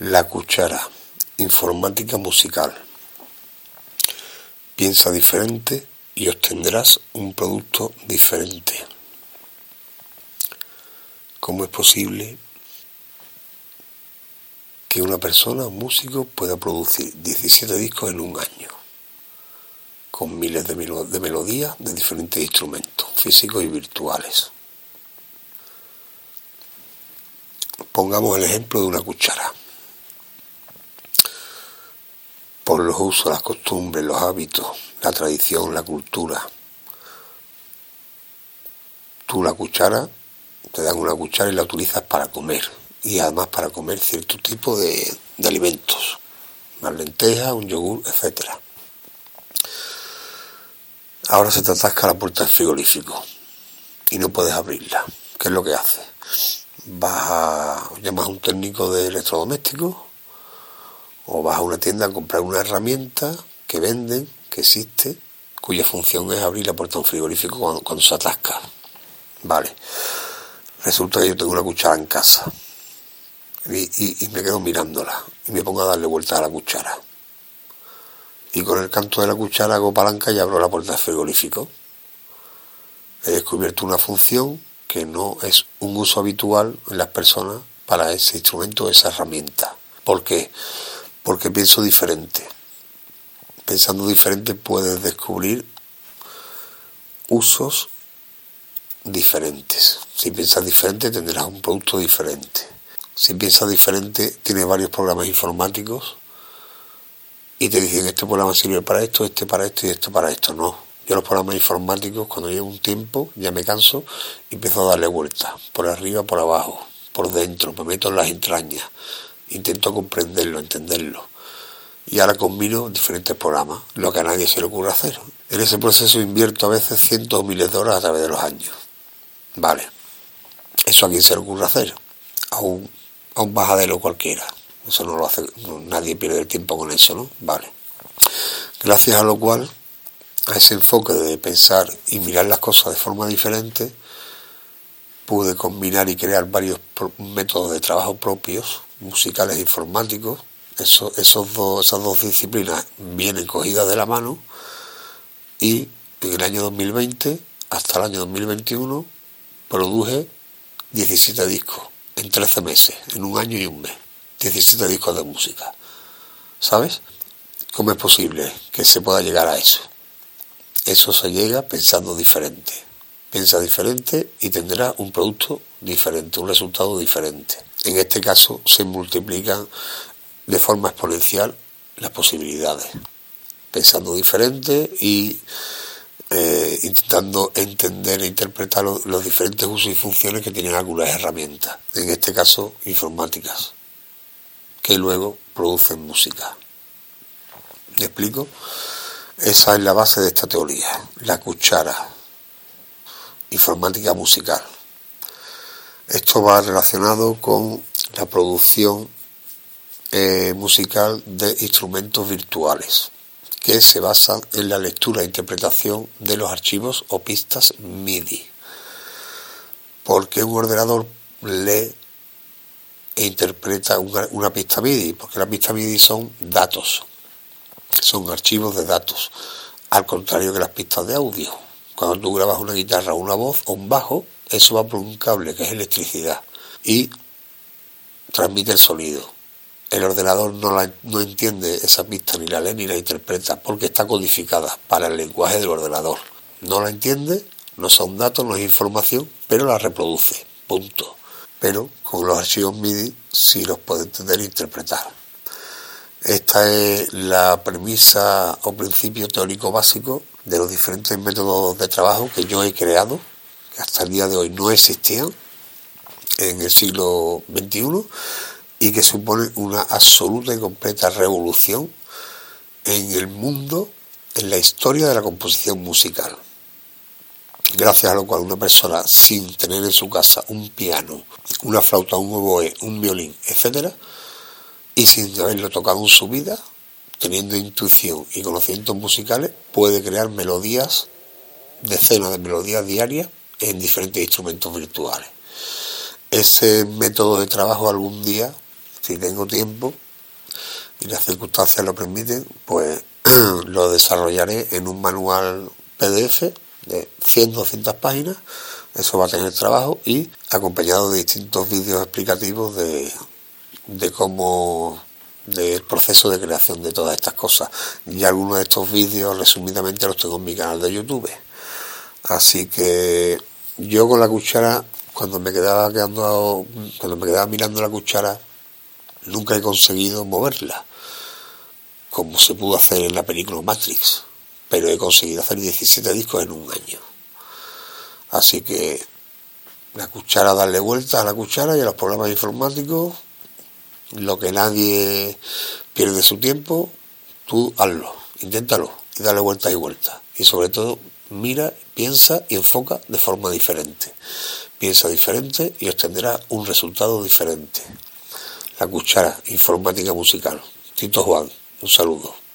La cuchara, informática musical. Piensa diferente y obtendrás un producto diferente. ¿Cómo es posible que una persona, un músico, pueda producir 17 discos en un año? Con miles de, de melodías de diferentes instrumentos, físicos y virtuales. Pongamos el ejemplo de una cuchara. Por los usos, las costumbres, los hábitos, la tradición, la cultura. Tú la cuchara, te dan una cuchara y la utilizas para comer y además para comer cierto tipo de, alimentos, una lentejas, un yogur, etcétera. Ahora se te atasca la puerta del frigorífico y no puedes abrirla. ¿Qué es lo que hace? Vas a llamas a un técnico de electrodomésticos o vas a una tienda a comprar una herramienta que venden, que existe, cuya función es abrir la puerta de un frigorífico cuando, se atasca. Vale. Resulta que yo tengo una cuchara en casa y, me quedo mirándola y me pongo a darle vuelta a la cuchara. Y con el canto de la cuchara hago palanca y abro la puerta del frigorífico. He descubierto una función que no es un uso habitual en las personas para ese instrumento, esa herramienta. ¿Por qué? Porque pienso diferente. Pensando diferente puedes descubrir usos diferentes. Si piensas diferente tendrás un producto diferente. Si piensas diferente tienes varios programas informáticos y te dicen este programa sirve para esto, este para esto y este para esto. No. Yo los programas informáticos cuando llevo un tiempo ya me canso empiezo a darle vueltas. Por arriba, por abajo, por dentro, me meto en las entrañas intento comprenderlo, entenderlo. Y ahora combino diferentes programas, lo que a nadie se le ocurre hacer. En ese proceso invierto a veces cientos o miles de horas a través de los años. Vale. ¿Eso a quién se le ocurre hacer? A un, a un bajadero cualquiera. Eso no lo hace, nadie pierde el tiempo con eso, ¿no? Vale. Gracias a lo cual, a ese enfoque de pensar y mirar las cosas de forma diferente, pude combinar y crear varios métodos de trabajo propios musicales informáticos, eso, esos dos, esas dos disciplinas vienen cogidas de la mano y en el año 2020 hasta el año 2021 produje 17 discos en 13 meses, en un año y un mes, 17 discos de música. ¿Sabes? ¿Cómo es posible que se pueda llegar a eso? Eso se llega pensando diferente. Piensa diferente y tendrá un producto diferente, un resultado diferente. En este caso se multiplican de forma exponencial las posibilidades, pensando diferente y eh, intentando entender e interpretar los, diferentes usos y funciones que tienen algunas herramientas, en este caso informáticas, que luego producen música. ¿Me explico? Esa es la base de esta teoría, la cuchara, informática musical. Esto va relacionado con la producción eh, musical de instrumentos virtuales que se basan en la lectura e interpretación de los archivos o pistas MIDI. porque un ordenador lee e interpreta una, una pista MIDI? Porque las pistas MIDI son datos, son archivos de datos, al contrario que las pistas de audio. Cuando tú grabas una guitarra, una voz o un bajo, eso va por un cable que es electricidad y transmite el sonido. El ordenador no, la, no entiende esa pista, ni la lee ni la interpreta, porque está codificada para el lenguaje del ordenador. No la entiende, no son datos, no es información, pero la reproduce. Punto. Pero con los archivos MIDI sí los puede entender e interpretar. Esta es la premisa o principio teórico básico de los diferentes métodos de trabajo que yo he creado hasta el día de hoy no existían en el siglo XXI y que supone una absoluta y completa revolución en el mundo, en la historia de la composición musical. Gracias a lo cual una persona sin tener en su casa un piano, una flauta, un oboe, un violín, etcétera, y sin haberlo tocado en su vida, teniendo intuición y conocimientos musicales, puede crear melodías, decenas de melodías diarias en diferentes instrumentos virtuales. Ese método de trabajo algún día si tengo tiempo y las circunstancias lo permiten, pues lo desarrollaré en un manual PDF de 100, 200 páginas, eso va a tener trabajo y acompañado de distintos vídeos explicativos de, de cómo del proceso de creación de todas estas cosas. Y algunos de estos vídeos resumidamente los tengo en mi canal de YouTube. Así que yo con la cuchara, cuando me quedaba quedando, cuando me quedaba mirando la cuchara, nunca he conseguido moverla, como se pudo hacer en la película Matrix, pero he conseguido hacer 17 discos en un año. Así que la cuchara, darle vuelta a la cuchara y a los programas informáticos, lo que nadie pierde su tiempo, tú hazlo, inténtalo y dale vueltas y vueltas. Y sobre todo, mira, piensa y enfoca de forma diferente. Piensa diferente y obtendrás un resultado diferente. La cuchara informática musical. Tito Juan, un saludo.